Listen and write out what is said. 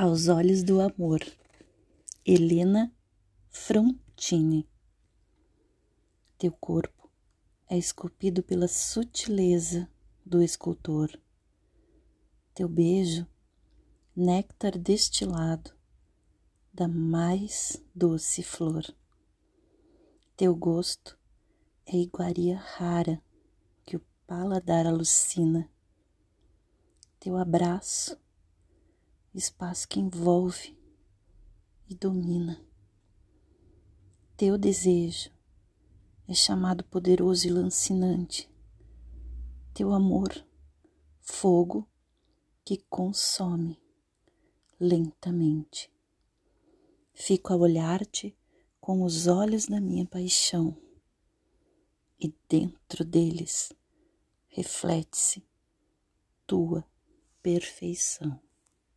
Aos olhos do amor, Helena Frontini. Teu corpo é esculpido pela sutileza do escultor. Teu beijo, néctar destilado da mais doce flor. Teu gosto é iguaria rara que o paladar alucina. Teu abraço espaço que envolve e domina. Teu desejo é chamado poderoso e lancinante. Teu amor, fogo que consome lentamente. Fico a olhar-te com os olhos da minha paixão, e dentro deles reflete-se tua perfeição.